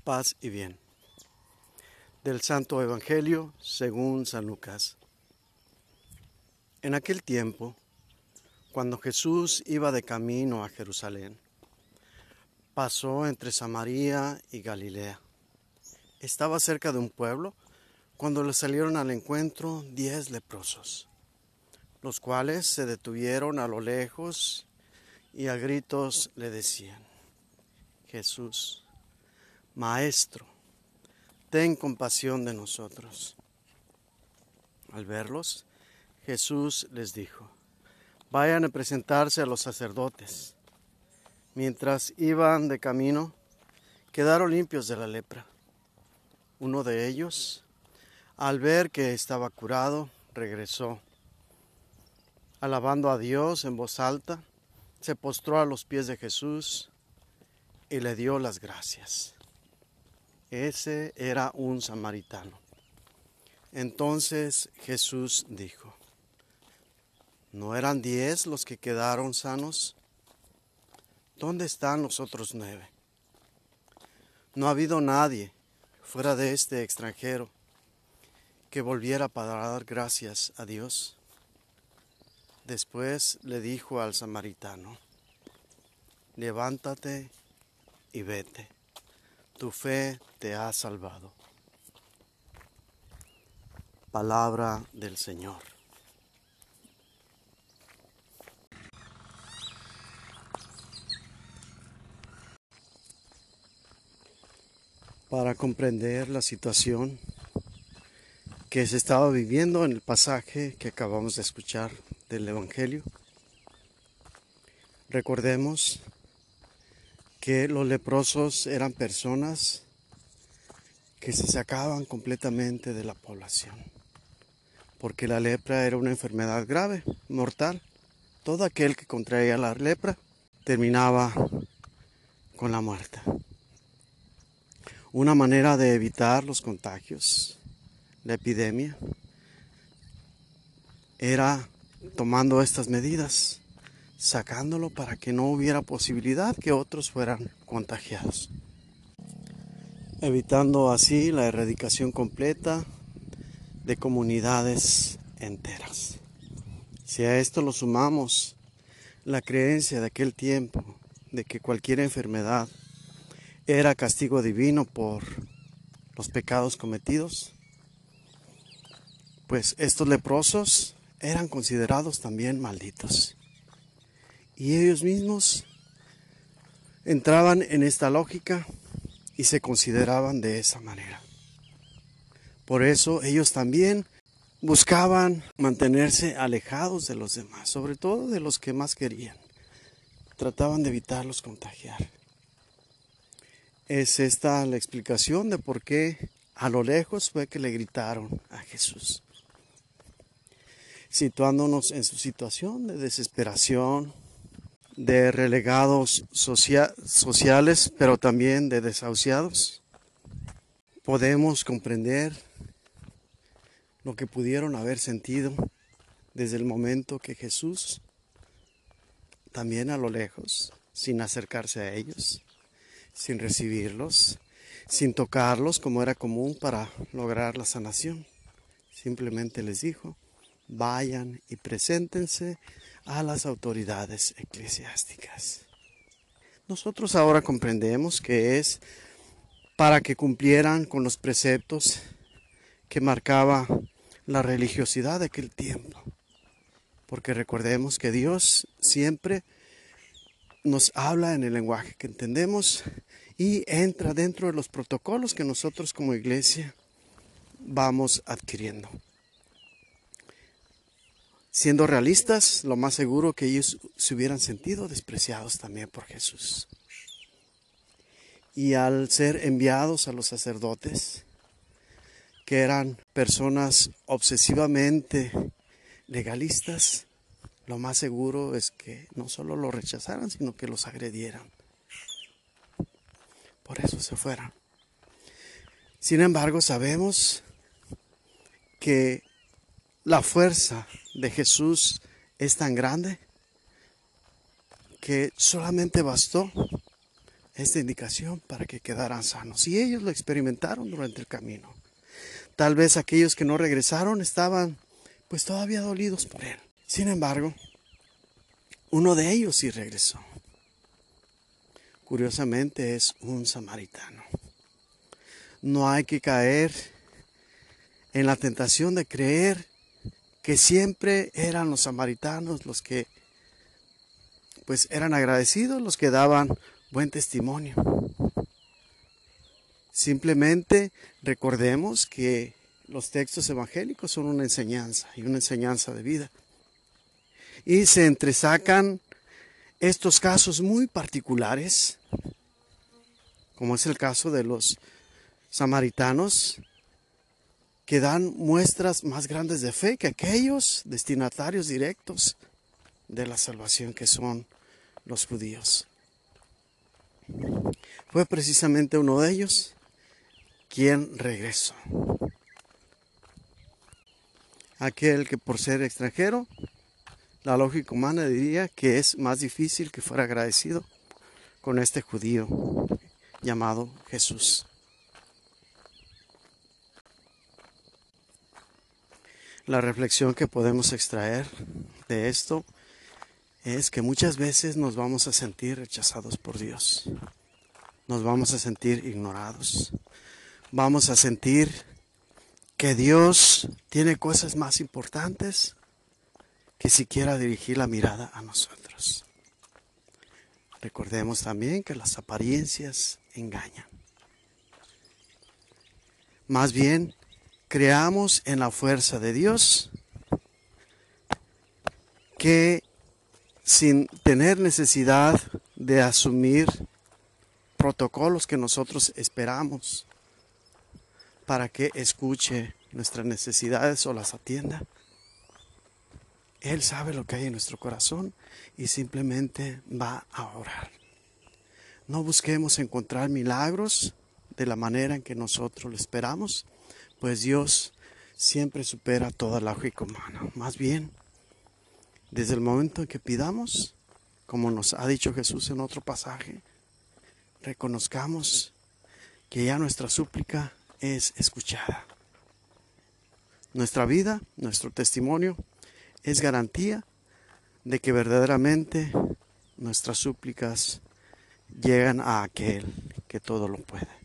paz y bien. Del Santo Evangelio según San Lucas. En aquel tiempo, cuando Jesús iba de camino a Jerusalén, pasó entre Samaria y Galilea. Estaba cerca de un pueblo cuando le salieron al encuentro diez leprosos, los cuales se detuvieron a lo lejos y a gritos le decían, Jesús, Maestro, ten compasión de nosotros. Al verlos, Jesús les dijo, vayan a presentarse a los sacerdotes. Mientras iban de camino, quedaron limpios de la lepra. Uno de ellos, al ver que estaba curado, regresó. Alabando a Dios en voz alta, se postró a los pies de Jesús y le dio las gracias. Ese era un samaritano. Entonces Jesús dijo, ¿no eran diez los que quedaron sanos? ¿Dónde están los otros nueve? No ha habido nadie fuera de este extranjero que volviera para dar gracias a Dios. Después le dijo al samaritano, levántate y vete tu fe te ha salvado. Palabra del Señor. Para comprender la situación que se estaba viviendo en el pasaje que acabamos de escuchar del Evangelio, recordemos que los leprosos eran personas que se sacaban completamente de la población, porque la lepra era una enfermedad grave, mortal. Todo aquel que contraía la lepra terminaba con la muerte. Una manera de evitar los contagios, la epidemia, era tomando estas medidas sacándolo para que no hubiera posibilidad que otros fueran contagiados, evitando así la erradicación completa de comunidades enteras. Si a esto lo sumamos la creencia de aquel tiempo de que cualquier enfermedad era castigo divino por los pecados cometidos, pues estos leprosos eran considerados también malditos. Y ellos mismos entraban en esta lógica y se consideraban de esa manera. Por eso ellos también buscaban mantenerse alejados de los demás, sobre todo de los que más querían. Trataban de evitarlos contagiar. Es esta la explicación de por qué a lo lejos fue que le gritaron a Jesús, situándonos en su situación de desesperación, de relegados sociales, pero también de desahuciados, podemos comprender lo que pudieron haber sentido desde el momento que Jesús, también a lo lejos, sin acercarse a ellos, sin recibirlos, sin tocarlos como era común para lograr la sanación, simplemente les dijo, vayan y preséntense a las autoridades eclesiásticas. Nosotros ahora comprendemos que es para que cumplieran con los preceptos que marcaba la religiosidad de aquel tiempo. Porque recordemos que Dios siempre nos habla en el lenguaje que entendemos y entra dentro de los protocolos que nosotros como iglesia vamos adquiriendo. Siendo realistas, lo más seguro que ellos se hubieran sentido despreciados también por Jesús. Y al ser enviados a los sacerdotes, que eran personas obsesivamente legalistas, lo más seguro es que no solo lo rechazaran, sino que los agredieran. Por eso se fueran. Sin embargo, sabemos que la fuerza de Jesús es tan grande que solamente bastó esta indicación para que quedaran sanos. Y ellos lo experimentaron durante el camino. Tal vez aquellos que no regresaron estaban pues todavía dolidos por él. Sin embargo, uno de ellos sí regresó. Curiosamente es un samaritano. No hay que caer en la tentación de creer que siempre eran los samaritanos los que pues eran agradecidos, los que daban buen testimonio. Simplemente recordemos que los textos evangélicos son una enseñanza y una enseñanza de vida. Y se entresacan estos casos muy particulares, como es el caso de los samaritanos, que dan muestras más grandes de fe que aquellos destinatarios directos de la salvación que son los judíos. Fue precisamente uno de ellos quien regresó. Aquel que por ser extranjero, la lógica humana diría que es más difícil que fuera agradecido con este judío llamado Jesús. La reflexión que podemos extraer de esto es que muchas veces nos vamos a sentir rechazados por Dios. Nos vamos a sentir ignorados. Vamos a sentir que Dios tiene cosas más importantes que siquiera dirigir la mirada a nosotros. Recordemos también que las apariencias engañan. Más bien, creamos en la fuerza de Dios que sin tener necesidad de asumir protocolos que nosotros esperamos para que escuche nuestras necesidades o las atienda. Él sabe lo que hay en nuestro corazón y simplemente va a orar. No busquemos encontrar milagros de la manera en que nosotros lo esperamos, pues Dios siempre supera toda lógica humana. Más bien, desde el momento en que pidamos, como nos ha dicho Jesús en otro pasaje, reconozcamos que ya nuestra súplica es escuchada. Nuestra vida, nuestro testimonio, es garantía de que verdaderamente nuestras súplicas llegan a aquel que todo lo puede.